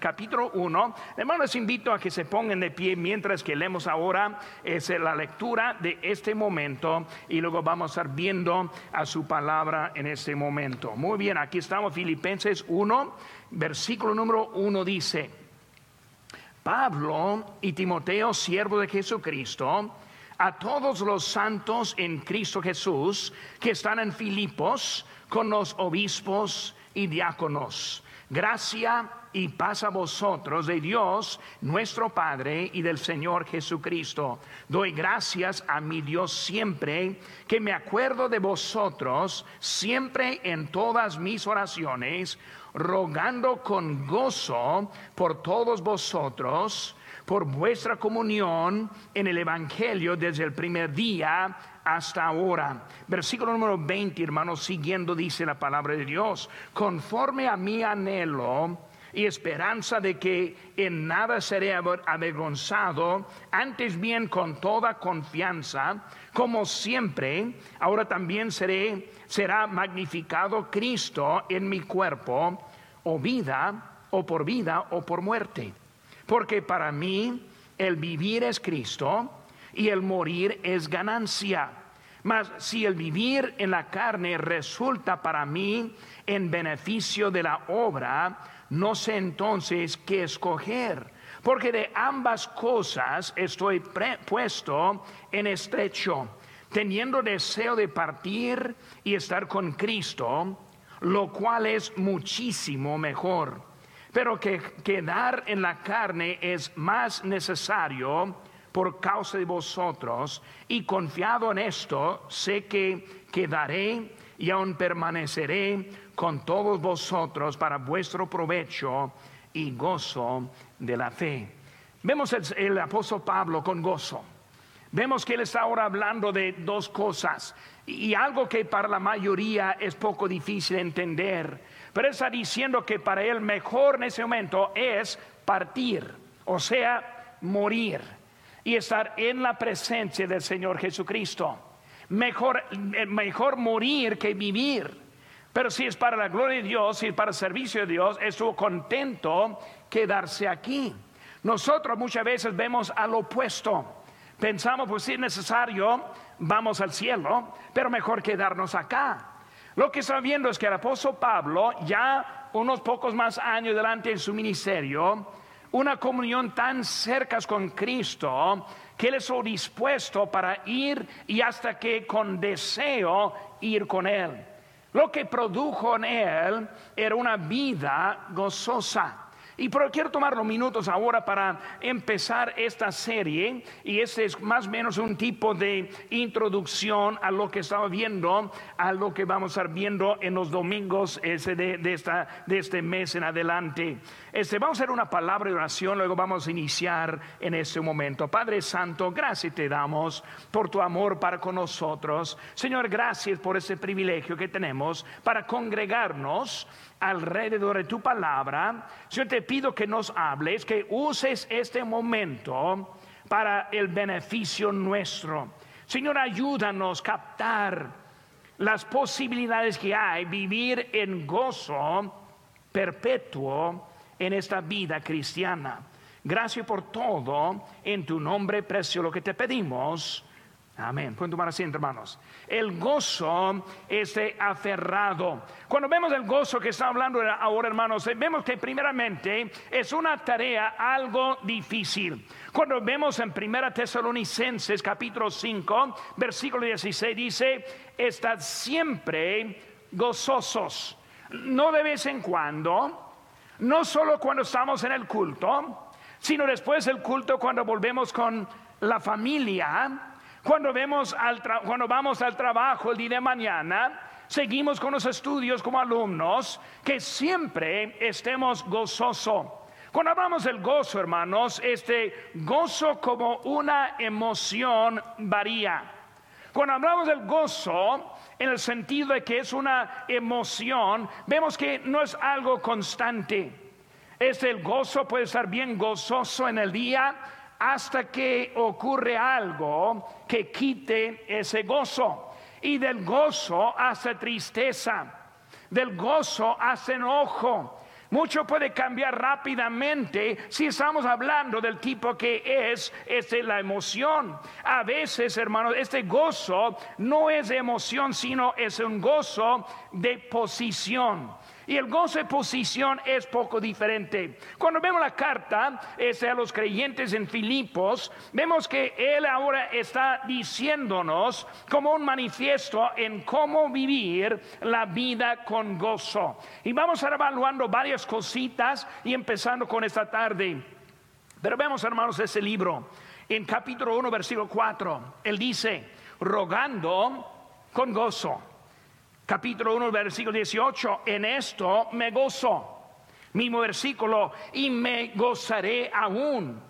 capítulo 1. Hermanos, invito a que se pongan de pie mientras que leemos ahora es la lectura de este momento y luego vamos a estar viendo a su palabra en este momento. Muy bien, aquí estamos, Filipenses 1, versículo número 1 dice, Pablo y Timoteo, siervo de Jesucristo, a todos los santos en Cristo Jesús que están en Filipos con los obispos y diáconos. Gracia y paz a vosotros de Dios nuestro Padre y del Señor Jesucristo. Doy gracias a mi Dios siempre que me acuerdo de vosotros, siempre en todas mis oraciones, rogando con gozo por todos vosotros, por vuestra comunión en el Evangelio desde el primer día hasta ahora. Versículo número 20, hermanos, siguiendo dice la palabra de Dios, conforme a mi anhelo y esperanza de que en nada seré avergonzado, antes bien con toda confianza, como siempre, ahora también será magnificado Cristo en mi cuerpo, o vida, o por vida, o por muerte. Porque para mí el vivir es Cristo y el morir es ganancia. Mas si el vivir en la carne resulta para mí en beneficio de la obra, no sé entonces qué escoger, porque de ambas cosas estoy puesto en estrecho, teniendo deseo de partir y estar con Cristo, lo cual es muchísimo mejor. Pero que quedar en la carne es más necesario por causa de vosotros, y confiado en esto, sé que quedaré y aún permaneceré con todos vosotros para vuestro provecho y gozo de la fe. Vemos el, apóstol Pablo con gozo. Vemos que él está ahora hablando de dos cosas y algo que para la mayoría es poco difícil entender, pero está diciendo que para él mejor en ese momento es partir, o sea, morir y estar en la presencia del Señor Jesucristo. Mejor, eh, mejor morir que vivir. Pero si es para la gloria de Dios, si es para el servicio de Dios, estuvo contento quedarse aquí. Nosotros muchas veces vemos al opuesto. Pensamos, pues si es necesario, vamos al cielo, pero mejor quedarnos acá. Lo que está viendo es que el apóstol Pablo, ya unos pocos más años delante en su ministerio, una comunión tan cerca con Cristo, que él estuvo dispuesto para ir y hasta que con deseo ir con él. Lo que produjo en él era una vida gozosa. Y pero quiero tomar los minutos ahora para empezar esta serie y este es más o menos un tipo de introducción a lo que estaba viendo, a lo que vamos a estar viendo en los domingos ese de, este mes en adelante. Este, vamos a hacer una palabra de oración, luego vamos a iniciar en este momento. Padre Santo, gracias te damos por tu amor para con nosotros. Señor, gracias por ese privilegio que tenemos para congregarnos alrededor de tu palabra. Yo te pido que nos hables, que uses este momento para el beneficio nuestro. Señor, ayúdanos a captar las posibilidades que hay, vivir en gozo perpetuo en esta vida cristiana. Gracias por todo, en tu nombre precioso lo que te pedimos. Amén. Pueden tomar asiento, hermanos. El gozo este aferrado. Cuando vemos el gozo que está hablando ahora, hermanos, vemos que primeramente es una tarea algo difícil. Cuando vemos en Primera Tesalonicenses capítulo 5, versículo 16 dice, estad siempre gozosos. No de vez en cuando, no solo cuando estamos en el culto, sino después del culto cuando volvemos con la familia cuando, vemos al cuando vamos al trabajo el día de mañana, seguimos con los estudios como alumnos, que siempre estemos gozosos. Cuando hablamos del gozo, hermanos, este gozo como una emoción varía. Cuando hablamos del gozo, en el sentido de que es una emoción, vemos que no es algo constante. Es el gozo, puede estar bien gozoso en el día, hasta que ocurre algo que quite ese gozo. Y del gozo hace tristeza, del gozo hace enojo, Mucho puede cambiar rápidamente si estamos hablando del tipo que es la emoción. A veces, hermanos, este gozo no es emoción, sino es un gozo de posición. Y el gozo de posición es poco diferente. Cuando vemos la carta este, a los creyentes en Filipos, vemos que él ahora está diciéndonos como un manifiesto en cómo vivir la vida con gozo. Y vamos a ir evaluando varias cositas y empezando con esta tarde. Pero vemos, hermanos, ese libro. En capítulo 1, versículo 4, él dice, rogando con gozo capítulo 1, versículo 18, en esto me gozo. Mismo versículo, y me gozaré aún.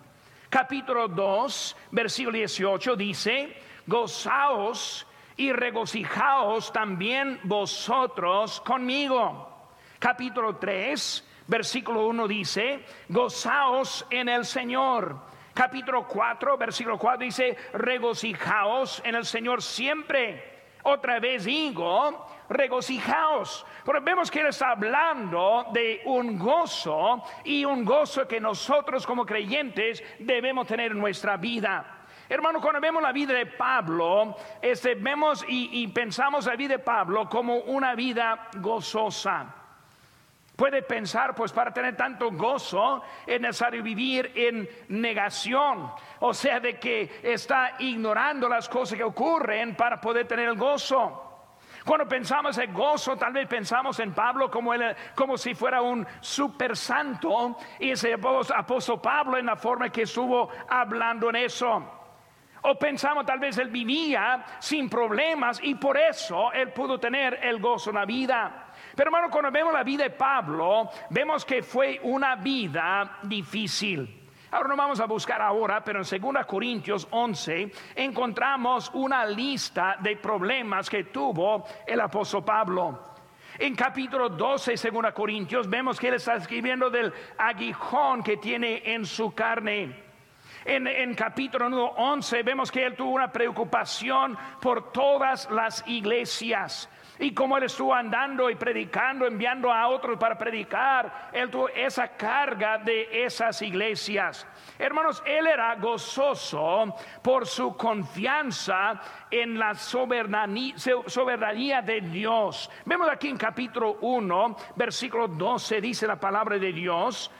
Capítulo 2, versículo 18 dice, gozaos y regocijaos también vosotros conmigo. Capítulo 3, versículo 1 dice, gozaos en el Señor. Capítulo 4, versículo 4 dice, regocijaos en el Señor siempre. Otra vez digo, regocijaos. Pero vemos que él está hablando de un gozo y un gozo que nosotros como creyentes debemos tener en nuestra vida. Hermano, cuando vemos la vida de Pablo, este, vemos y, y pensamos la vida de Pablo como una vida gozosa. Puede pensar, pues para tener tanto gozo es necesario vivir en negación, o sea, de que está ignorando las cosas que ocurren para poder tener el gozo. Cuando pensamos en gozo, tal vez pensamos en Pablo como, como si fuera un super santo y ese apóstol Pablo en la forma que estuvo hablando en eso. O pensamos tal vez él vivía sin problemas y por eso él pudo tener el gozo en la vida. Pero hermano, cuando vemos la vida de Pablo, vemos que fue una vida difícil. Ahora no vamos a buscar ahora, pero en 2 Corintios 11 encontramos una lista de problemas que tuvo el apóstol Pablo. En capítulo 12 de 2 Corintios vemos que él está escribiendo del aguijón que tiene en su carne. En, en, capítulo 11 vemos que él tuvo una preocupación por todas las iglesias. Y como él estuvo andando y predicando, enviando a otros para predicar, él tuvo esa carga de esas iglesias. Hermanos, él era gozoso por su confianza en la soberanía, de Dios. Vemos aquí en capítulo 1, versículo 12, dice la palabra de Dios.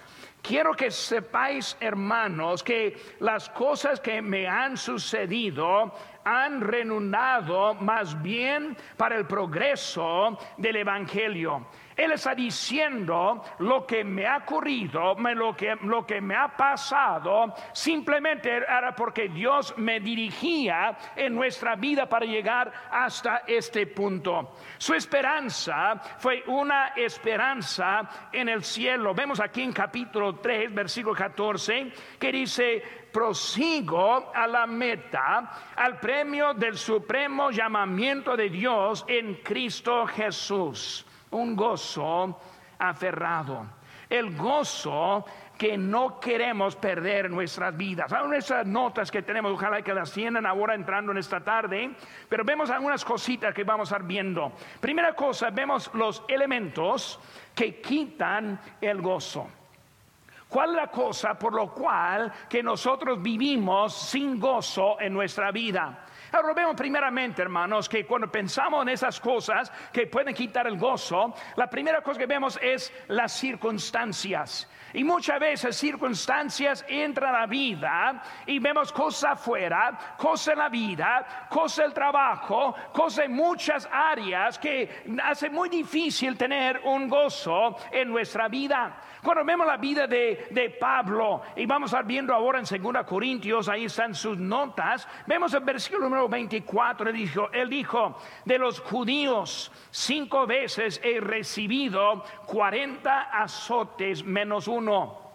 Quiero que sepáis, hermanos, que las cosas que me han sucedido han renunado más bien para el progreso del Evangelio. Él está diciendo lo que me ha ocurrido, lo que, lo que me ha pasado, simplemente era porque Dios me dirigía en nuestra vida para llegar hasta este punto. Su esperanza fue una esperanza en el cielo. Vemos aquí en capítulo 3, versículo 14, que dice, prosigo a la meta, al premio del supremo llamamiento de Dios en Cristo Jesús. Un gozo aferrado. El gozo que no queremos perder en nuestras vidas. Hay nuestras notas que tenemos, ojalá que las tienen ahora entrando en esta tarde, pero vemos algunas cositas que vamos a estar viendo. Primera cosa, vemos los elementos que quitan el gozo. ¿Cuál es la cosa por lo cual que nosotros vivimos sin gozo en nuestra vida? Ahora vemos primeramente, hermanos, que cuando pensamos en esas cosas que pueden quitar el gozo, la primera cosa que vemos es las circunstancias. Y muchas veces circunstancias entran a la vida y vemos cosas afuera, cosas en la vida, cosas el trabajo, cosas en muchas áreas que hace muy difícil tener un gozo en nuestra vida. Cuando vemos la vida de, de Pablo, y vamos a viendo ahora en 2 Corintios, ahí están sus notas, vemos el versículo número 24, él dijo, él dijo, de los judíos cinco veces he recibido 40 azotes menos uno.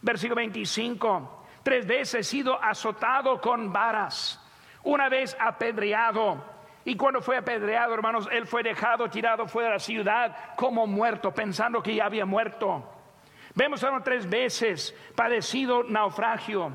Versículo 25, tres veces he sido azotado con varas, una vez apedreado. Y cuando fue apedreado, hermanos, él fue dejado tirado fuera de la ciudad como muerto, pensando que ya había muerto. Vemos a tres veces padecido naufragio.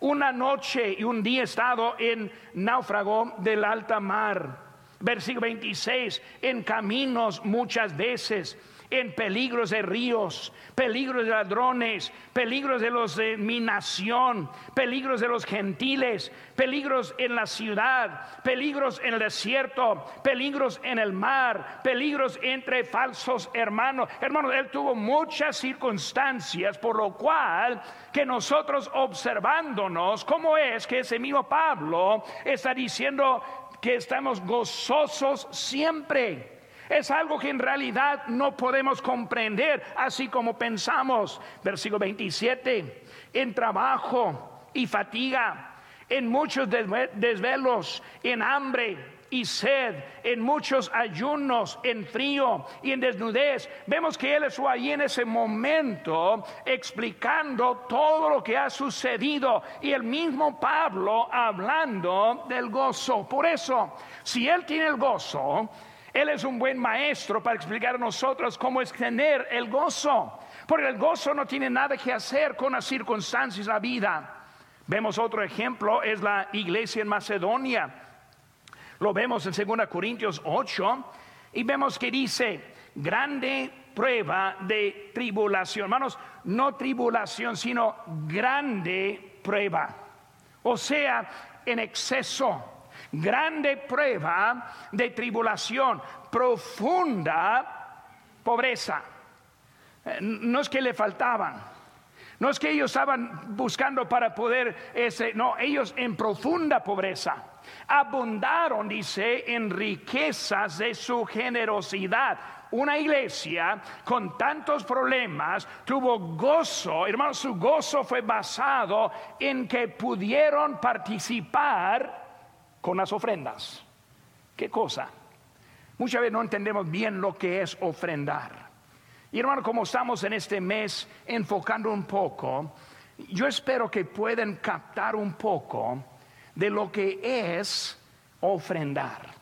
Una noche y un día estado en náufrago del alta mar. Versículo 26, en caminos muchas veces en peligros de ríos, peligros de ladrones, peligros de los de mi nación, peligros de los gentiles, peligros en la ciudad, peligros en el desierto, peligros en el mar, peligros entre falsos hermanos. Hermanos, él tuvo muchas circunstancias por lo cual que nosotros observándonos, cómo es que ese mismo Pablo está diciendo que estamos gozosos siempre. Es algo que en realidad no podemos comprender así como pensamos. Versículo 27, en trabajo y fatiga, en muchos desvelos, en hambre y sed, en muchos ayunos, en frío y en desnudez. Vemos que Él estuvo ahí en ese momento explicando todo lo que ha sucedido y el mismo Pablo hablando del gozo. Por eso, si Él tiene el gozo, él es un buen maestro para explicar a nosotros cómo es tener el gozo. Porque el gozo no tiene nada que hacer con las circunstancias de la vida. Vemos otro ejemplo, es la iglesia en Macedonia. Lo vemos en 2 Corintios 8 y vemos que dice, grande prueba de tribulación. Hermanos, no tribulación, sino grande prueba. O sea, en exceso grande prueba de tribulación, profunda pobreza. Eh, no es que le faltaban, no es que ellos estaban buscando para poder ese, no, ellos en profunda pobreza. Abundaron, dice, en riquezas de su generosidad. Una iglesia con tantos problemas tuvo gozo, hermanos, su gozo fue basado en que pudieron participar con las ofrendas. ¿Qué cosa? Muchas veces no entendemos bien lo que es ofrendar. Y hermano, como estamos en este mes enfocando un poco, yo espero que puedan captar un poco de lo que es ofrendar.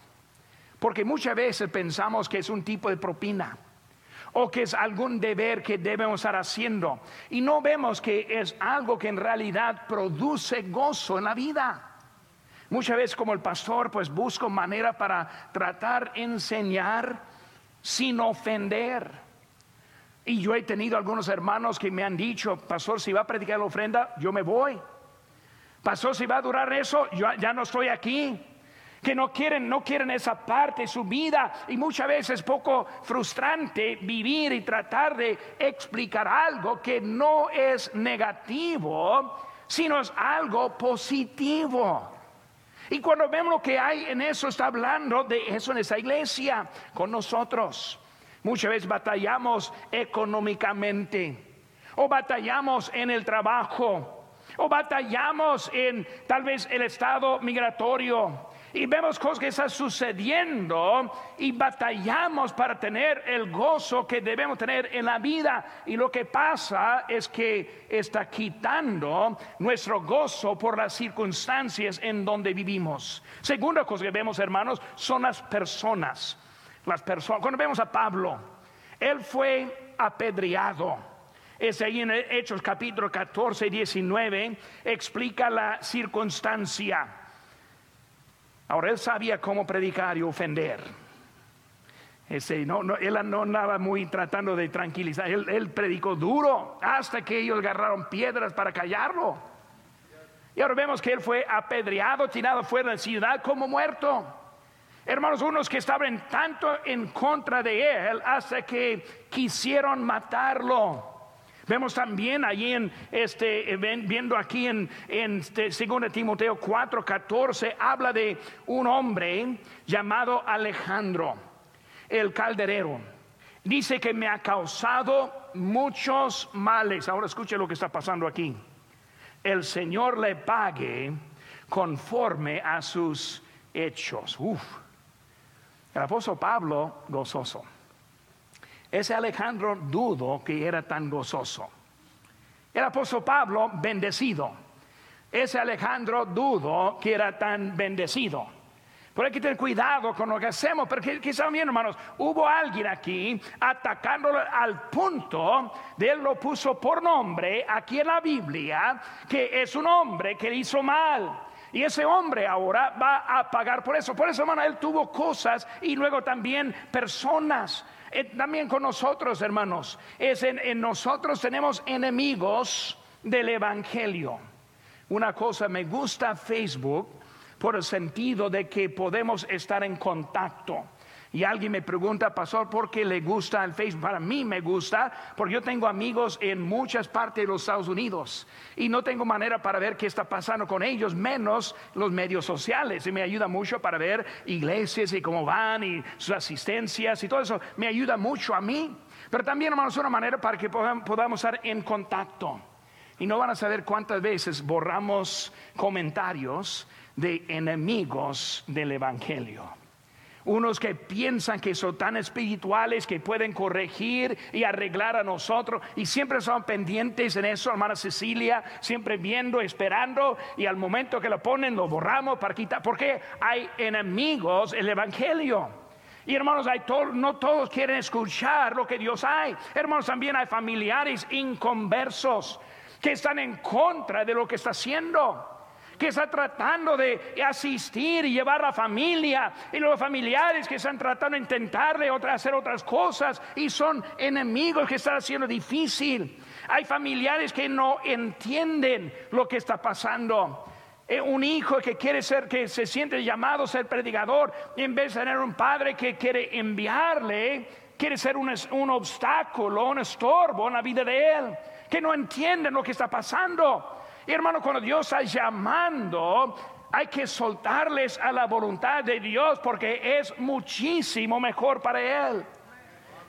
Porque muchas veces pensamos que es un tipo de propina o que es algún deber que debemos estar haciendo y no vemos que es algo que en realidad produce gozo en la vida. Muchas veces como el pastor pues busco manera para tratar enseñar sin ofender. Y yo he tenido algunos hermanos que me han dicho, pastor, si va a predicar la ofrenda, yo me voy. Pastor, si va a durar eso, yo ya no estoy aquí. Que no quieren, no quieren esa parte de su vida. Y muchas veces es poco frustrante vivir y tratar de explicar algo que no es negativo, sino es algo positivo. Y cuando vemos lo que hay en eso, está hablando de eso en esa iglesia con nosotros. Muchas veces batallamos económicamente o batallamos en el trabajo o batallamos en tal vez el estado migratorio y vemos cosas que están sucediendo y batallamos para tener el gozo que debemos tener en la vida. Y lo que pasa es que está quitando nuestro gozo por las circunstancias en donde vivimos. Segunda cosa que vemos, hermanos, son las personas. Las personas. Cuando vemos a Pablo, él fue apedreado. Es ahí en Hechos capítulo 14 y 19, explica la circunstancia. Ahora él sabía cómo predicar y ofender. Ese, no, él no andaba muy tratando de tranquilizar. Él, predicó duro hasta que ellos agarraron piedras para callarlo. Y ahora vemos que él fue apedreado, tirado fuera de la ciudad como muerto. Hermanos, unos que estaban tanto en contra de él hasta que quisieron matarlo. Vemos también allí en este, eh, viendo aquí en, en este, 2 Timoteo 4, 14, habla de un hombre llamado Alejandro, el calderero. Dice que me ha causado muchos males. Ahora escuche lo que está pasando aquí. El Señor le pague conforme a sus hechos. Uf. El apóstol Pablo, gozoso. Ese Alejandro dudo que era tan gozoso. El apóstol Pablo, bendecido. Ese Alejandro dudo que era tan bendecido. Pero hay que tener cuidado con lo que hacemos, porque quizás bien, hermanos, hubo alguien aquí atacándolo al punto de él lo puso por nombre aquí en la Biblia, que es un hombre que hizo mal. Y ese hombre ahora va a pagar por eso. Por eso, hermano, él tuvo cosas y luego también personas Eh, también con nosotros, hermanos, es en nosotros tenemos enemigos del Evangelio. Una cosa, me gusta Facebook por el sentido de que podemos estar en contacto. Y alguien me pregunta, pastor, ¿por qué le gusta el Facebook? Para mí me gusta porque yo tengo amigos en muchas partes de los Estados Unidos y no tengo manera para ver qué está pasando con ellos, menos los medios sociales. Y me ayuda mucho para ver iglesias y cómo van y sus asistencias y todo eso. Me ayuda mucho a mí. Pero también, hermanos, una manera para que podamos estar en contacto. Y no van a saber cuántas veces borramos comentarios de enemigos del Evangelio unos que piensan que son tan espirituales que pueden corregir y arreglar a nosotros y siempre son pendientes en eso, hermana Cecilia, siempre viendo, esperando y al momento que lo ponen lo borramos para quitar, porque hay enemigos el Evangelio. Y hermanos, hay no todos quieren escuchar lo que Dios hay. Hermanos, también hay familiares inconversos que están en contra de lo que está haciendo que está tratando de asistir y llevar a la familia y los familiares que están tratando de intentarle hacer otras cosas y son enemigos que están haciendo difícil. Hay familiares que no entienden lo que está pasando. Eh, un hijo que quiere ser, que se siente llamado a ser predicador, en vez de tener un padre que quiere enviarle, quiere ser un, un obstáculo, un estorbo en la vida de él, que no entienden lo que está pasando. Y hermano, cuando Dios está llamando, hay que soltarles a la voluntad de Dios porque es muchísimo mejor para Él.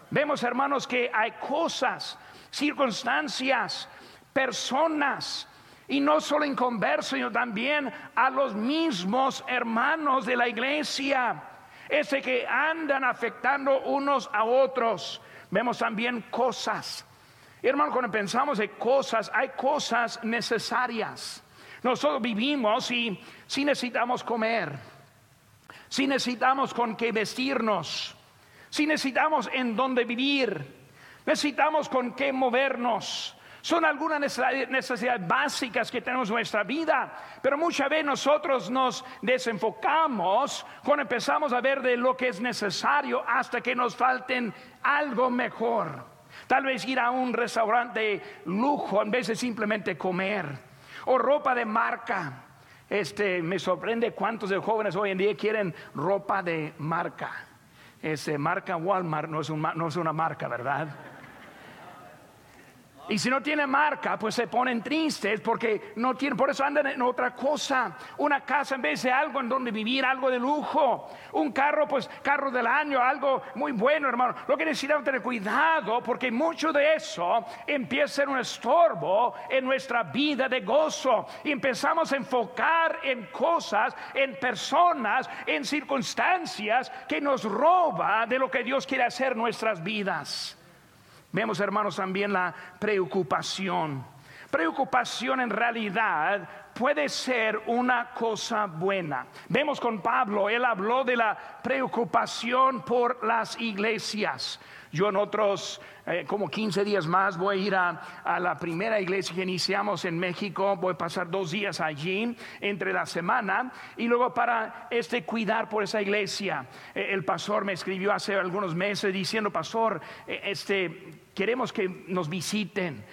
Vemos, hermanos, que hay cosas, circunstancias, personas, y no solo en converso, sino también a los mismos hermanos de la iglesia, ese que andan afectando unos a otros. Vemos también cosas hermano, cuando pensamos en cosas, hay cosas necesarias. Nosotros vivimos y si necesitamos comer, si necesitamos con qué vestirnos, si necesitamos en dónde vivir, necesitamos con qué movernos. Son algunas necesidades básicas que tenemos en nuestra vida, pero muchas veces nosotros nos desenfocamos cuando empezamos a ver de lo que es necesario hasta que nos falten algo mejor. Tal vez ir a un restaurante lujo en vez de simplemente comer. O ropa de marca. Este, me sorprende cuántos de jóvenes hoy en día quieren ropa de marca. Ese marca Walmart no es una marca, ¿verdad? Y si no tiene marca, pues se ponen tristes porque no tienen, por eso andan en otra cosa. Una casa en vez de algo en donde vivir, algo de lujo. Un carro, pues carro del año, algo muy bueno, hermano. Lo que necesitamos tener cuidado porque mucho de eso empieza ser un estorbo en nuestra vida de gozo. Y empezamos a enfocar en cosas, en personas, en circunstancias que nos roba de lo que Dios quiere hacer en nuestras vidas. Vemos, hermanos, también la preocupación. Preocupación en realidad puede ser una cosa buena. Vemos con Pablo, él habló de la preocupación por las iglesias. Yo en otros eh, como 15 días más voy a ir a, la primera iglesia que iniciamos en México. Voy a pasar dos días allí entre la semana y luego para este cuidar por esa iglesia. Eh, el pastor me escribió hace algunos meses diciendo, pastor, eh, este queremos que nos visiten,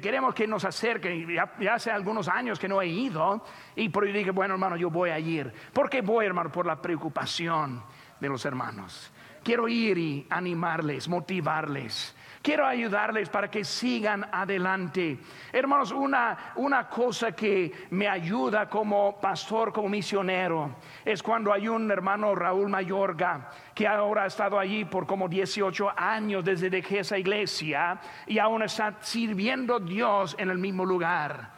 queremos que nos acerquen. Ya, hace algunos años que no he ido y por eso dije, bueno hermano, yo voy a ir. ¿Por qué voy hermano? Por la preocupación de los hermanos. Quiero ir y animarles, motivarles. Quiero ayudarles para que sigan adelante. Hermanos, una, una cosa que me ayuda como pastor, como misionero, es cuando hay un hermano Raúl Mayorga, que ahora ha estado allí por como 18 años desde que dejé esa iglesia y aún está sirviendo Dios en el mismo lugar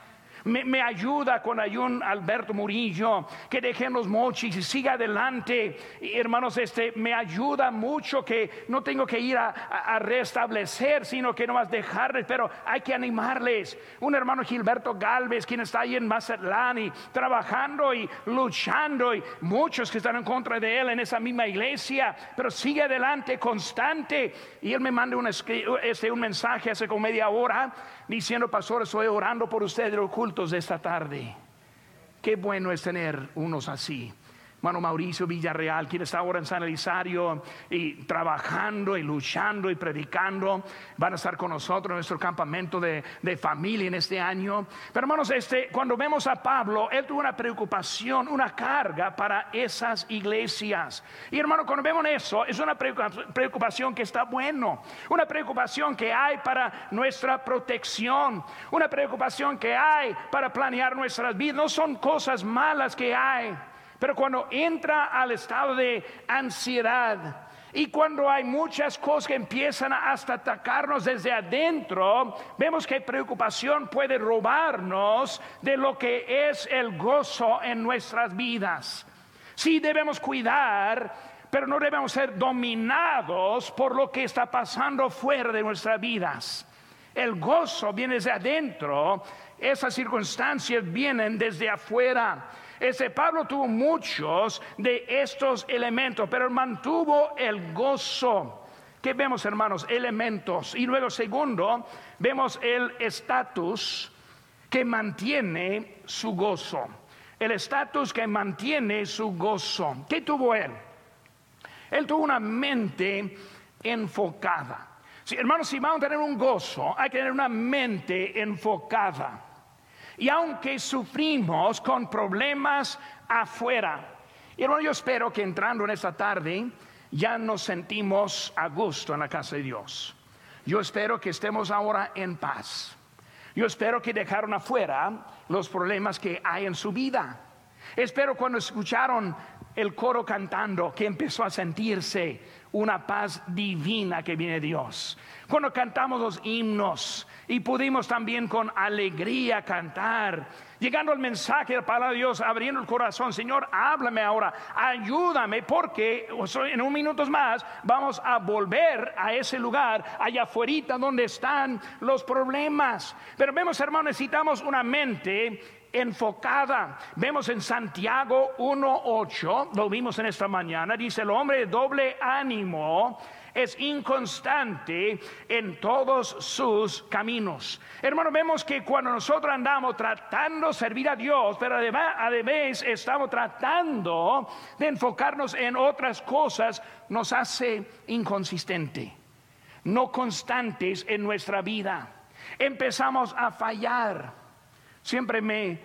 me, ayuda con ayun Alberto Murillo, que dejen los mochis y siga adelante. hermanos, este me ayuda mucho que no tengo que ir a, restablecer, sino que no más dejarles, pero hay que animarles. Un hermano Gilberto Galvez, quien está ahí en Mazatlán y trabajando y luchando, y muchos que están en contra de él en esa misma iglesia, pero sigue adelante, constante. Y él me manda un, este, un mensaje hace como media hora diciendo, pastor, estoy orando por ustedes de los cultos de esta tarde. Qué bueno es tener unos así. Hermano Mauricio Villarreal, quien está ahora en San Elisario y trabajando y luchando y predicando, van a estar con nosotros en nuestro campamento de, familia en este año. Pero hermanos, este, cuando vemos a Pablo, él tuvo una preocupación, una carga para esas iglesias. Y hermano, cuando vemos eso, es una preocupación que está bueno, una preocupación que hay para nuestra protección, una preocupación que hay para planear nuestras vidas. No son cosas malas que hay. Pero cuando entra al estado de ansiedad, y cuando hay muchas cosas que empiezan hasta atacarnos desde adentro, vemos que preocupación puede robarnos de lo que es el gozo en nuestras vidas. Sí debemos cuidar, pero no debemos ser dominados por lo que está pasando fuera de nuestras vidas. El gozo viene desde adentro, esas circunstancias vienen desde afuera. Ese Pablo tuvo muchos de estos elementos, pero mantuvo el gozo. ¿Qué vemos, hermanos? Elementos. Y luego, segundo, vemos el estatus que mantiene su gozo. El estatus que mantiene su gozo. ¿Qué tuvo él? Él tuvo una mente enfocada. hermanos, si vamos a tener un gozo, hay que tener una mente enfocada. Y aunque sufrimos con problemas afuera, y hermano, yo espero que entrando en esta tarde ya nos sentimos a gusto en la casa de Dios. Yo espero que estemos ahora en paz. Yo espero que dejaron afuera los problemas que hay en su vida. Espero cuando escucharon el coro cantando que empezó a sentirse una paz divina que viene de Dios. Cuando cantamos los himnos y pudimos también con alegría cantar, llegando al mensaje de la palabra de Dios, abriendo el corazón, Señor, háblame ahora, ayúdame, porque en un minuto más vamos a volver a ese lugar, allá afuera donde están los problemas. Pero vemos, hermanos, necesitamos una mente enfocada. Vemos en Santiago 1.8, lo vimos en esta mañana, dice el hombre de doble ánimo es inconstante en todos sus caminos. Hermano, vemos que cuando nosotros andamos tratando de servir a Dios, pero además, estamos tratando de enfocarnos en otras cosas, nos hace inconsistente, no constantes en nuestra vida. Empezamos a fallar. Siempre me,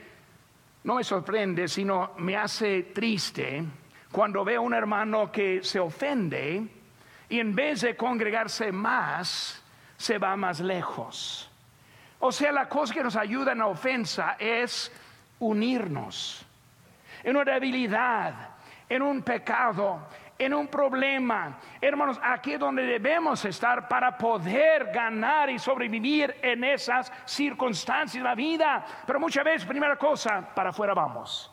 no me sorprende, sino me hace triste cuando veo a un hermano que se ofende y en vez de congregarse más, se va más lejos. O sea, la cosa que nos ayuda en la ofensa es unirnos en una debilidad, en un pecado, en un problema. Hermanos, aquí es donde debemos estar para poder ganar y sobrevivir en esas circunstancias de la vida. Pero muchas veces, primera cosa, para afuera vamos.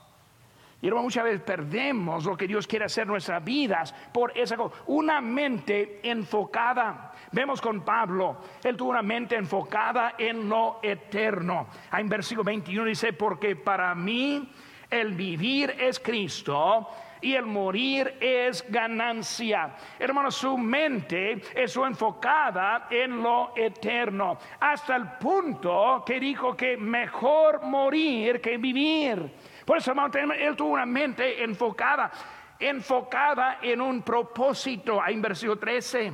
Y muchas veces perdemos lo que Dios quiere hacer en nuestras vidas por esa cosa. Una mente enfocada. Vemos con Pablo, él tuvo una mente enfocada en lo eterno. En versículo 21 dice, porque para mí el vivir es Cristo y el morir es ganancia. Hermano, su mente es enfocada en lo eterno, hasta el punto que dijo que mejor morir que vivir. Por eso, hermano, él tuvo una mente enfocada, enfocada en un propósito. Ahí en versículo 13.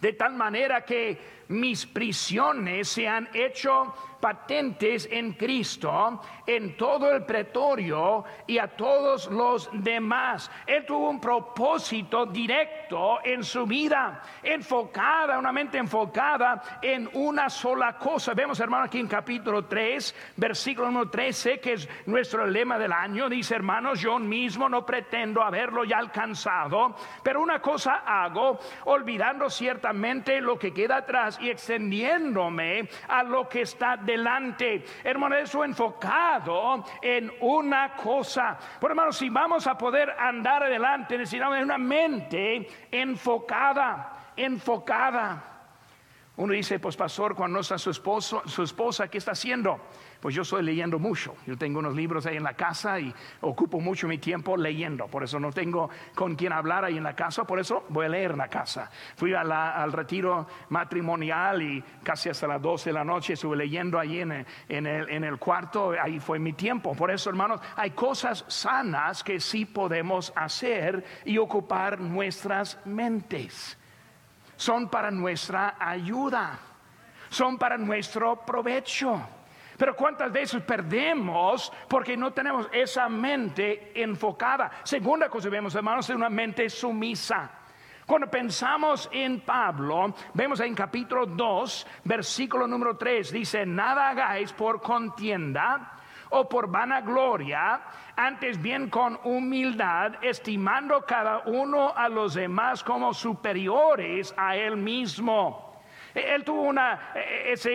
De tal manera que mis prisiones se han hecho patentes en Cristo, en todo el pretorio y a todos los demás. Él tuvo un propósito directo en su vida, enfocada, una mente enfocada en una sola cosa. Vemos, hermano, aquí en capítulo 3, versículo 1, 13, que es nuestro lema del año. Dice, hermanos, yo mismo no pretendo haberlo ya alcanzado, pero una cosa hago, olvidando ciertamente lo que queda atrás y extendiéndome a lo que está delante. Hermano, eso enfocado en una cosa. Por hermano, si vamos a poder andar adelante, necesitamos una mente enfocada, enfocada. Uno dice, pues pastor, cuando no está su, esposo, su esposa, ¿qué está haciendo? Pues yo estoy leyendo mucho. Yo tengo unos libros ahí en la casa y ocupo mucho mi tiempo leyendo. Por eso no tengo con quién hablar ahí en la casa, por eso voy a leer en la casa. Fui al retiro matrimonial y casi hasta las 12 de la noche estuve leyendo ahí en el cuarto. Ahí fue mi tiempo. Por eso, hermanos, hay cosas sanas que sí podemos hacer y ocupar nuestras mentes son para nuestra ayuda, son para nuestro provecho. Pero cuántas veces perdemos porque no tenemos esa mente enfocada. Segunda cosa vemos, hermanos, es una mente sumisa. Cuando pensamos en Pablo, vemos en capítulo 2, versículo número 3, dice, nada hagáis por contienda o por vanagloria, antes bien con humildad, estimando cada uno a los demás como superiores a él mismo. Él tuvo una,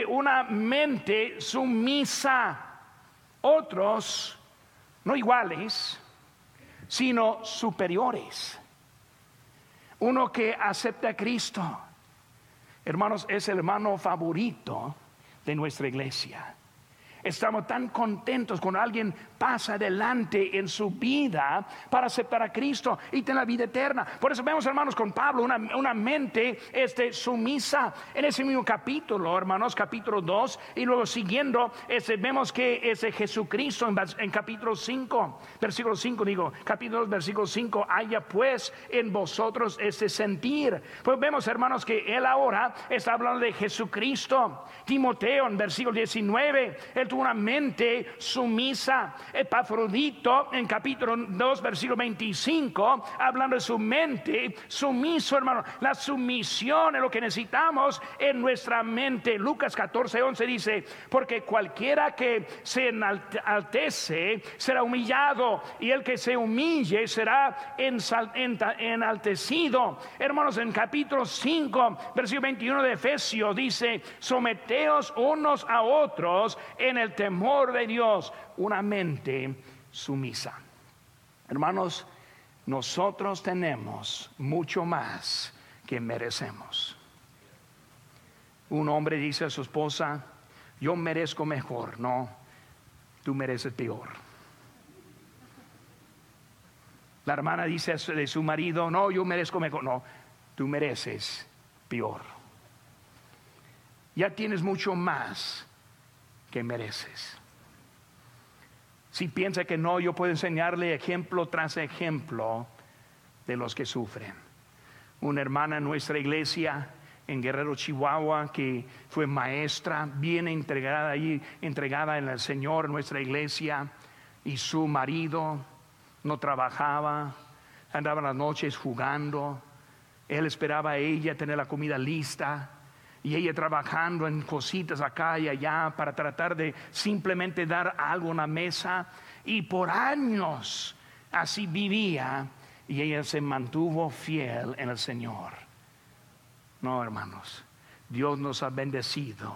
una mente sumisa, otros no iguales, sino superiores. Uno que acepta a Cristo, hermanos, es el hermano favorito de nuestra iglesia. Estamos tan contentos cuando alguien pasa adelante en su vida para aceptar a Cristo y tener la vida eterna. Por eso vemos, hermanos, con Pablo una, una mente este, sumisa en ese mismo capítulo, hermanos, capítulo 2, y luego siguiendo, este, vemos que ese Jesucristo en, capítulo 5, versículo 5, digo, capítulo 2, versículo 5, haya pues en vosotros ese sentir. Pues vemos, hermanos, que él ahora está hablando de Jesucristo. Timoteo en versículo 19, él tuvo una mente sumisa. Epafrodito en capítulo 2, versículo 25, hablando de su mente sumiso, hermano. La sumisión es lo que necesitamos en nuestra mente. Lucas 14, 11 dice, porque cualquiera que se enaltece será humillado y el que se humille será enaltecido. Hermanos, en capítulo 5, versículo 21 de Efesios dice, someteos unos a otros en el temor de Dios, una mente sumisa. Hermanos, nosotros tenemos mucho más que merecemos. Un hombre dice a su esposa, yo merezco mejor, no, tú mereces peor. La hermana dice de su marido, no, yo merezco mejor, no, tú mereces peor. Ya tienes mucho más que mereces. Si piensa que no, yo puedo enseñarle ejemplo tras ejemplo de los que sufren. Una hermana en nuestra iglesia en Guerrero, Chihuahua, que fue maestra, bien entregada allí, entregada en el Señor, nuestra iglesia, y su marido no trabajaba, andaba las noches jugando, él esperaba a ella tener la comida lista, y ella trabajando en cositas acá y allá para tratar de simplemente dar algo a una mesa y por años así vivía y ella se mantuvo fiel en el Señor. No, hermanos, Dios nos ha bendecido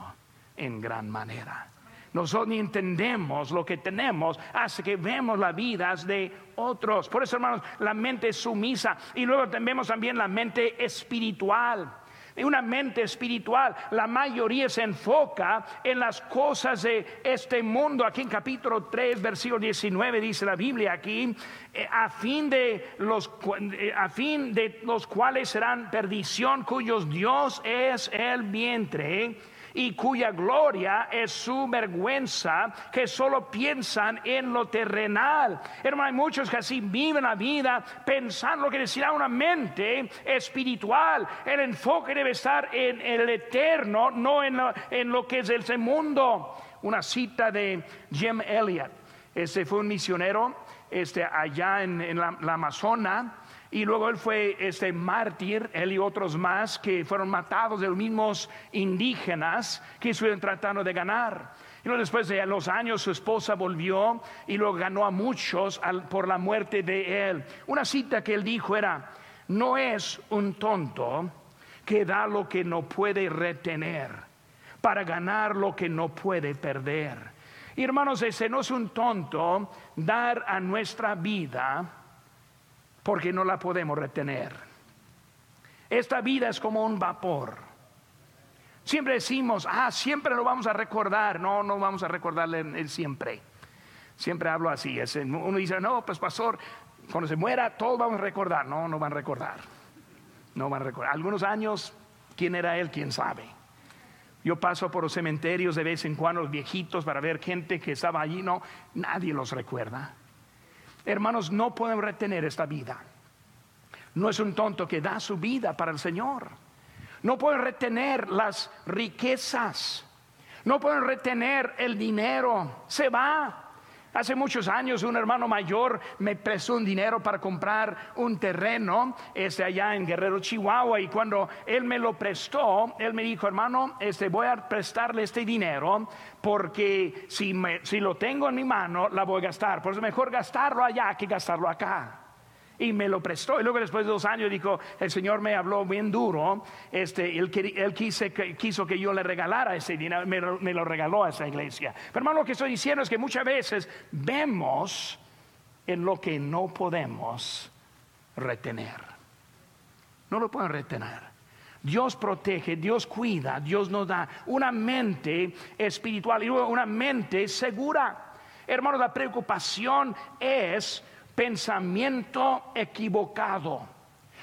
en gran manera. Nosotros ni entendemos lo que tenemos hasta que vemos las vidas de otros. Por eso, hermanos, la mente sumisa. Y luego vemos también la mente espiritual una mente espiritual. La mayoría se enfoca en las cosas de este mundo. Aquí en capítulo 3, versículo 19 dice la Biblia aquí, eh, a fin de los eh, a fin de los cuales serán perdición cuyos Dios es el vientre y cuya gloria es su vergüenza, que solo piensan en lo terrenal. Hermano, hay muchos que así viven la vida pensando lo que decirá una mente espiritual. El enfoque debe estar en el eterno, no en lo, en lo que es el mundo. Una cita de Jim Elliot. Este fue un misionero este, allá en, la, la Amazona y luego él fue este mártir, él y otros más que fueron matados de los mismos indígenas que estuvieron tratando de ganar. Y luego después de los años su esposa volvió y lo ganó a muchos por la muerte de él. Una cita que él dijo era, no es un tonto que da lo que no puede retener para ganar lo que no puede perder. Hermanos, ese no es un tonto dar a nuestra vida porque no la podemos retener. Esta vida es como un vapor. Siempre decimos, ah, siempre lo vamos a recordar. No, no vamos a recordarle el siempre. Siempre hablo así. uno dice, no, pues pastor, cuando se muera, todos vamos a recordar. No, no van a recordar. No van a recordar. Algunos años, ¿quién era él? ¿Quién sabe? Yo paso por los cementerios de vez en cuando, los viejitos, para ver gente que estaba allí. No, nadie los recuerda. Hermanos, no pueden retener esta vida. No es un tonto que da su vida para el Señor. No pueden retener las riquezas. No pueden retener el dinero. Se va. Hace muchos años un hermano mayor me prestó un dinero para comprar un terreno este, allá en Guerrero, Chihuahua. Y cuando él me lo prestó, él me dijo, hermano, este, voy a prestarle este dinero porque si, si lo tengo en mi mano, la voy a gastar. Por eso es mejor gastarlo allá que gastarlo acá y me lo prestó. Y luego después de dos años dijo, el Señor me habló bien duro, este, él, él quiso que yo le regalara ese dinero, me, me lo regaló a esa iglesia. Pero hermano, lo que estoy diciendo es que muchas veces vemos en lo que no podemos retener. No lo pueden retener. Dios protege, Dios cuida, Dios nos da una mente espiritual y una mente segura. Hermano, la preocupación es pensamiento equivocado.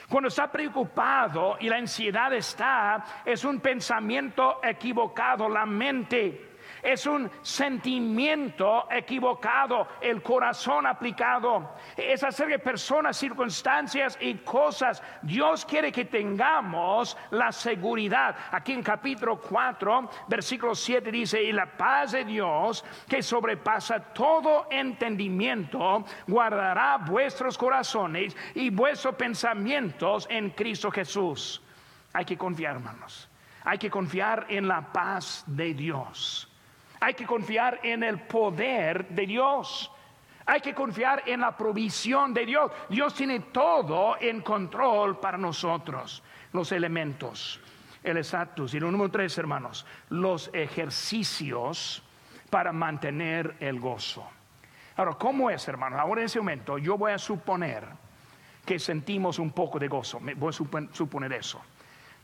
Cuando está preocupado y la ansiedad está, es un pensamiento equivocado. La mente es un sentimiento equivocado, el corazón aplicado. Es acerca de personas, circunstancias y cosas. Dios quiere que tengamos la seguridad. Aquí en capítulo 4, versículo 7 dice, y la paz de Dios que sobrepasa todo entendimiento, guardará vuestros corazones y vuestros pensamientos en Cristo Jesús. Hay que confiar, hermanos. Hay que confiar en la paz de Dios. Hay que confiar en el poder de Dios. Hay que confiar en la provisión de Dios. Dios tiene todo en control para nosotros. Los elementos, el estatus. Y lo número tres, hermanos, los ejercicios para mantener el gozo. Ahora, ¿cómo es, hermanos? Ahora en ese momento yo voy a suponer que sentimos un poco de gozo. Voy a suponer eso.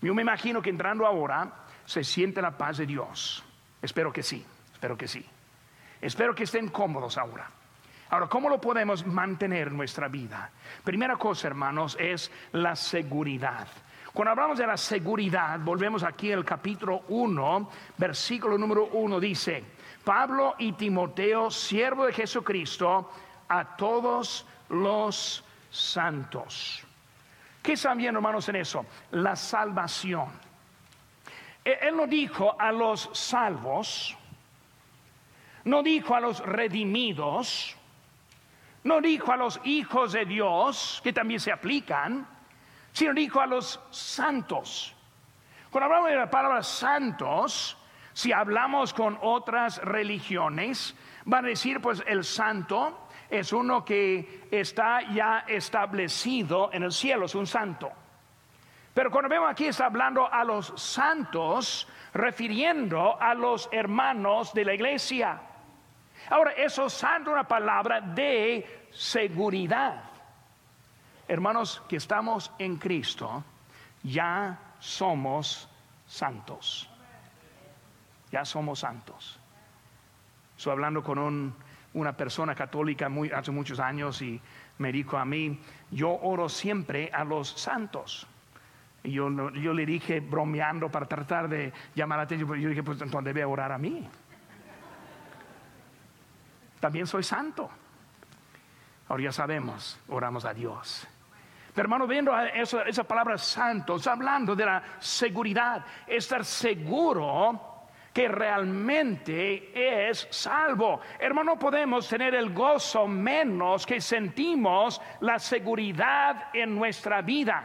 Yo me imagino que entrando ahora se siente la paz de Dios. Espero que sí. Espero que sí. Espero que estén cómodos ahora. Ahora, ¿cómo lo podemos mantener en nuestra vida? Primera cosa, hermanos, es la seguridad. Cuando hablamos de la seguridad, volvemos aquí al capítulo 1, versículo número 1, dice, Pablo y Timoteo, siervo de Jesucristo, a todos los santos. ¿Qué están viendo, hermanos, en eso? La salvación. E-, él no dijo a los salvos, no dijo a los redimidos, no dijo a los hijos de Dios, que también se aplican, sino dijo a los santos. Cuando hablamos de la palabra santos, si hablamos con otras religiones, van a decir, pues el santo es uno que está ya establecido en el cielo, es un santo. Pero cuando vemos aquí está hablando a los santos, refiriendo a los hermanos de la iglesia. Ahora, eso es una palabra de seguridad. Hermanos, que estamos en Cristo, ya somos santos. Ya somos santos. Estoy hablando con una persona católica muy, hace muchos años y me dijo a mí, yo oro siempre a los santos. Y yo, yo le dije, bromeando para tratar de llamar la atención, yo dije, pues entonces debe orar a mí también soy santo. Ahora ya sabemos, oramos a Dios. Pero hermano, viendo esa, esa palabra santo, está hablando de la seguridad, estar seguro que realmente es salvo. Hermano, podemos tener el gozo menos que sentimos la seguridad en nuestra vida.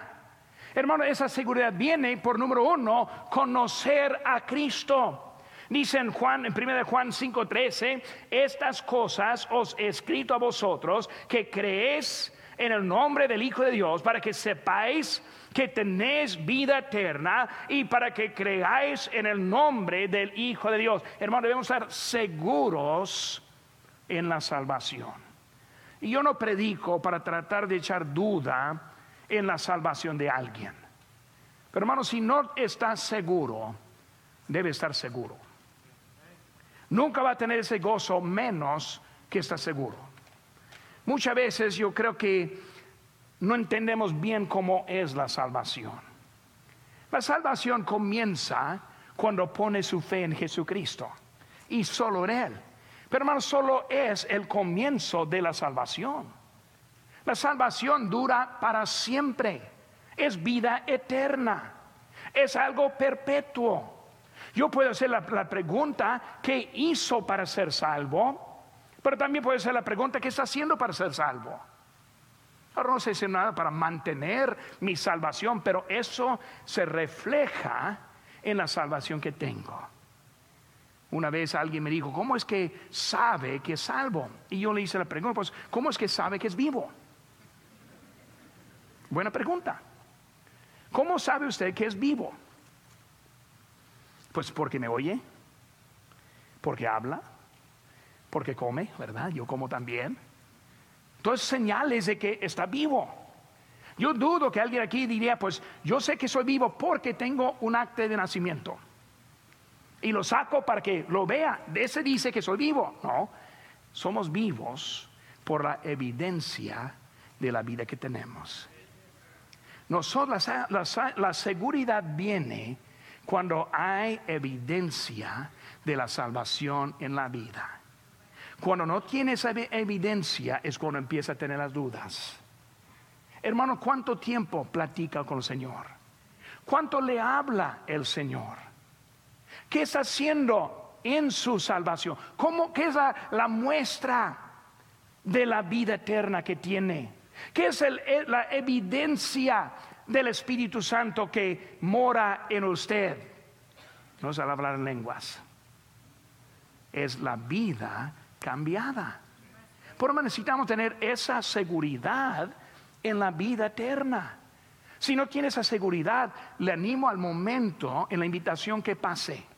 Hermano, esa seguridad viene por número uno, conocer a Cristo. Dice en Juan, en 1 Juan 5:13, estas cosas os he escrito a vosotros que creéis en el nombre del Hijo de Dios, para que sepáis que tenéis vida eterna y para que creáis en el nombre del Hijo de Dios. Hermano, debemos estar seguros en la salvación. Y yo no predico para tratar de echar duda en la salvación de alguien. Pero hermano, si no estás seguro, debe estar seguro. Nunca va a tener ese gozo menos que está seguro. Muchas veces yo creo que no entendemos bien cómo es la salvación. La salvación comienza cuando pone su fe en Jesucristo y solo en Él. Pero hermano, solo es el comienzo de la salvación. La salvación dura para siempre. Es vida eterna. Es algo perpetuo. Yo puedo hacer la, pregunta, ¿qué hizo para ser salvo? Pero también puede ser la pregunta, ¿qué está haciendo para ser salvo? Ahora no sé si nada para mantener mi salvación, pero eso se refleja en la salvación que tengo. Una vez alguien me dijo, ¿cómo es que sabe que es salvo? Y yo le hice la pregunta, pues, ¿cómo es que sabe que es vivo? Buena pregunta. ¿Cómo sabe usted que es vivo? Pues porque me oye, porque habla, porque come, ¿verdad? Yo como también. Entonces señales de que está vivo. Yo dudo que alguien aquí diría, pues yo sé que soy vivo porque tengo un acta de nacimiento. Y lo saco para que lo vea. Ese dice que soy vivo. No, somos vivos por la evidencia de la vida que tenemos. Nosotros, la seguridad viene cuando hay evidencia de la salvación en la vida. Cuando no tiene esa evidencia es cuando empieza a tener las dudas. Hermano, ¿cuánto tiempo platica con el Señor? ¿Cuánto le habla el Señor? ¿Qué está haciendo en su salvación? ¿Cómo, ¿Qué es la, muestra de la vida eterna que tiene? ¿Qué es la evidencia del Espíritu Santo que mora en usted. No es al hablar en lenguas. Es la vida cambiada. Por eso necesitamos tener esa seguridad en la vida eterna. Si no tiene esa seguridad, le animo al momento en la invitación que pase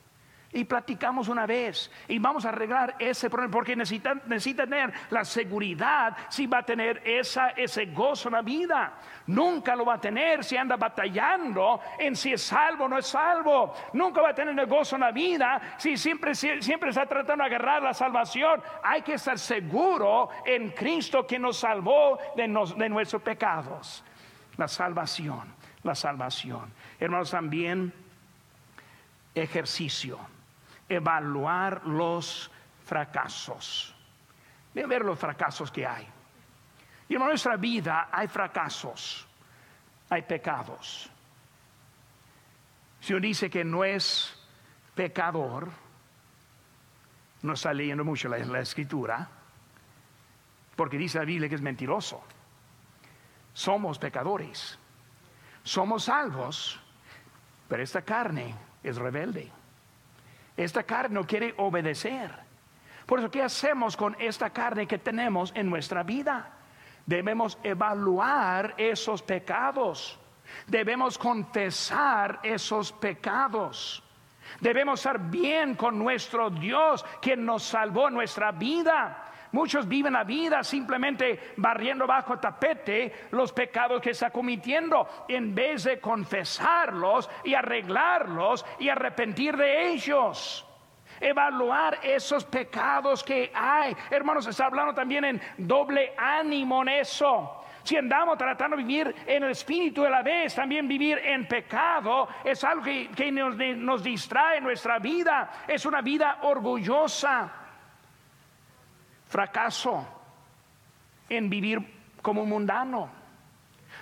y platicamos una vez y vamos a arreglar ese problema porque necesita, necesita tener la seguridad si va a tener esa, ese gozo en la vida. Nunca lo va a tener si anda batallando en si es salvo o no es salvo. Nunca va a tener el gozo en la vida si siempre, siempre está tratando de agarrar la salvación. Hay que estar seguro en Cristo que nos salvó de, de nuestros pecados. La salvación, la salvación. Hermanos, también ejercicio evaluar los fracasos. Deben ver los fracasos que hay. Y en nuestra vida hay fracasos, hay pecados. Si uno dice que no es pecador, no está leyendo mucho la, la escritura, porque dice la Biblia que es mentiroso. Somos pecadores, somos salvos, pero esta carne es rebelde. Esta carne no quiere obedecer. Por eso, ¿qué hacemos con esta carne que tenemos en nuestra vida? Debemos evaluar esos pecados. Debemos confesar esos pecados. Debemos estar bien con nuestro Dios, quien nos salvó nuestra vida. Muchos viven la vida simplemente barriendo bajo tapete los pecados que está cometiendo en vez de confesarlos y arreglarlos y arrepentir de ellos. Evaluar esos pecados que hay. Hermanos, está hablando también en doble ánimo en eso. Si andamos tratando de vivir en el espíritu de la vez, también vivir en pecado es algo que, nos, nos distrae nuestra vida. Es una vida orgullosa fracaso en vivir como un mundano,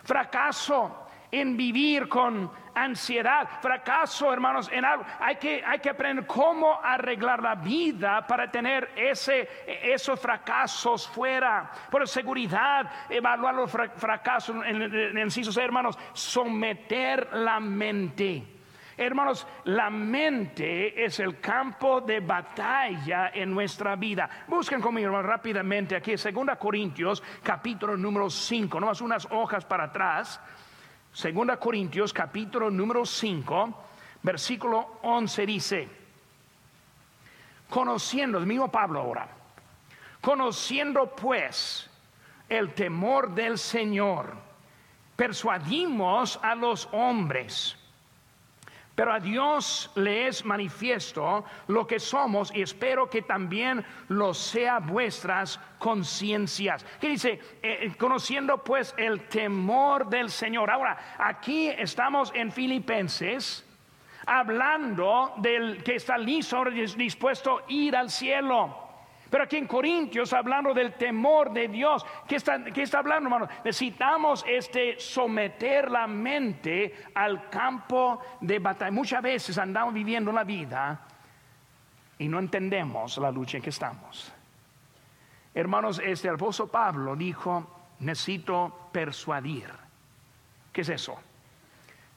fracaso en vivir con ansiedad, fracaso, hermanos, en algo. Hay que, hay que aprender cómo arreglar la vida para tener ese, esos fracasos fuera. Por seguridad, evaluar los fracasos, en, en hermanos, someter la mente Hermanos, la mente es el campo de batalla en nuestra vida. Busquen conmigo rápidamente aquí, 2 Corintios, capítulo número 5, más unas hojas para atrás. 2 Corintios, capítulo número 5, versículo 11 dice, conociendo, el mismo Pablo ahora, conociendo pues el temor del Señor, persuadimos a los hombres Pero a Dios le es manifiesto lo que somos y espero que también lo sea vuestras conciencias. ¿Qué dice? Eh, conociendo pues el temor del Señor. Ahora, aquí estamos en Filipenses hablando del que está listo, dispuesto a ir al cielo. Pero aquí en Corintios hablando del temor de Dios, ¿qué está, hablando, hermano? Necesitamos este someter la mente al campo de batalla. Muchas veces andamos viviendo la vida y no entendemos la lucha en que estamos. Hermanos, este apóstol Pablo dijo, necesito persuadir. ¿Qué es eso?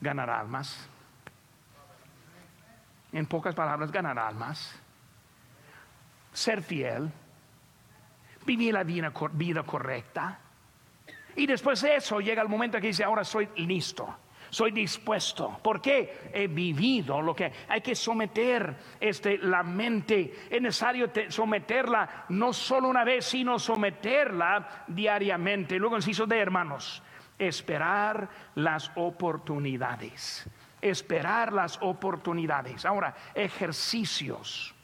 Ganar almas. En pocas palabras, ganar almas ser fiel, vivir la vida, vida correcta. Y después de eso llega el momento que dice, ahora soy listo, soy dispuesto. porque He vivido lo que hay que someter este, la mente. Es necesario someterla no solo una vez, sino someterla diariamente. Luego inciso de hermanos, esperar las oportunidades. Esperar las oportunidades. Ahora, ejercicios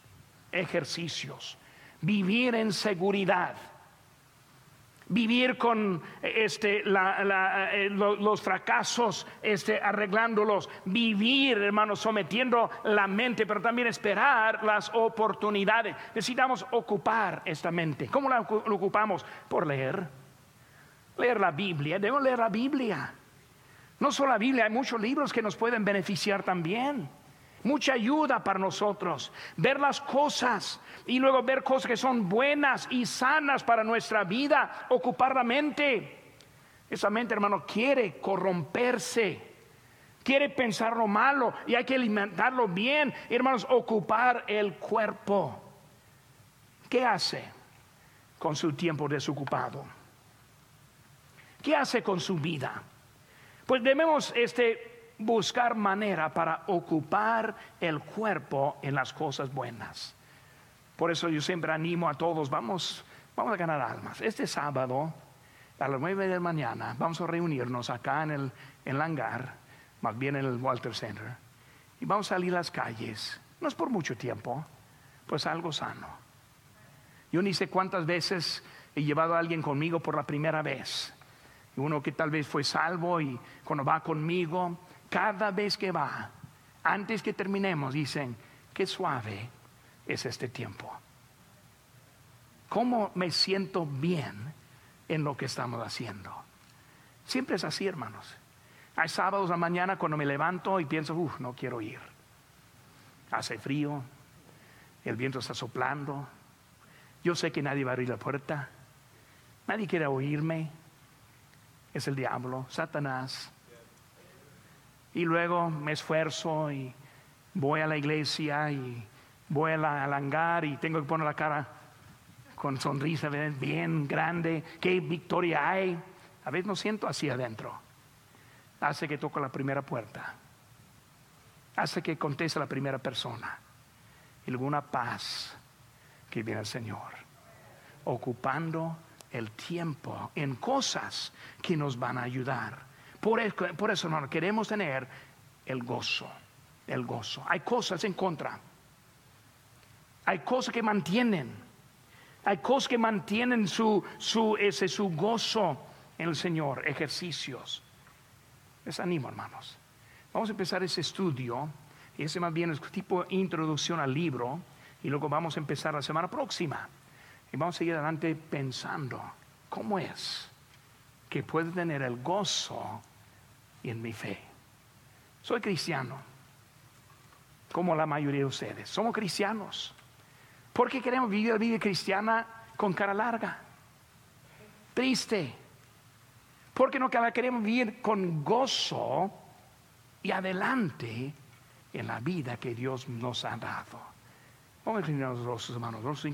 ejercicios, vivir en seguridad, vivir con este, eh, los fracasos, este, arreglándolos, vivir, hermanos, sometiendo la mente, pero también esperar las oportunidades. Necesitamos ocupar esta mente. ¿Cómo la ocupamos? Por leer. Leer la Biblia, debemos leer la Biblia. No solo la Biblia, hay muchos libros que nos pueden beneficiar también mucha ayuda para nosotros. Ver las cosas y luego ver cosas que son buenas y sanas para nuestra vida, ocupar la mente. Esa mente, hermano, quiere corromperse, quiere pensar lo malo y hay que alimentarlo bien. Hermanos, ocupar el cuerpo. ¿Qué hace con su tiempo desocupado? ¿Qué hace con su vida? Pues debemos este buscar manera para ocupar el cuerpo en las cosas buenas. Por eso yo siempre animo a todos, vamos, vamos a ganar almas. Este sábado, a las nueve de la mañana, vamos a reunirnos acá en el, en hangar, más bien en el Walter Center, y vamos a salir a las calles. No es por mucho tiempo, pues algo sano. Yo ni sé cuántas veces he llevado a alguien conmigo por la primera vez. Uno que tal vez fue salvo y cuando va conmigo, cada vez que va, antes que terminemos, dicen, qué suave es este tiempo. ¿Cómo me siento bien en lo que estamos haciendo? Siempre es así, hermanos. Hay sábados a mañana cuando me levanto y pienso, uff, no quiero ir. Hace frío, el viento está soplando. Yo sé que nadie va a abrir la puerta. Nadie quiere oírme. Es el diablo, Satanás. Y luego me esfuerzo y voy a la iglesia y voy al hangar y tengo que poner la cara con sonrisa bien grande. ¿Qué victoria hay? A veces no siento así adentro. Hace que toco la primera puerta. Hace que conteste la primera persona. Y luego una paz que viene el Señor. Ocupando el tiempo en cosas que nos van a ayudar por eso, por hermano, queremos tener el gozo, el gozo. Hay cosas en contra. Hay cosas que mantienen. Hay cosas que mantienen su, su, ese, su gozo en el Señor, ejercicios. Les animo, hermanos. Vamos a empezar ese estudio. Y ese más bien es tipo introducción al libro. Y luego vamos a empezar la semana próxima. Y vamos a seguir adelante pensando cómo es que puede tener el gozo en mi fe. Soy cristiano, como la mayoría de ustedes. Somos cristianos. porque queremos vivir la vida cristiana con cara larga? Triste. Porque no queremos vivir con gozo y adelante en la vida que Dios nos ha dado. Vamos a inclinar los hermanos.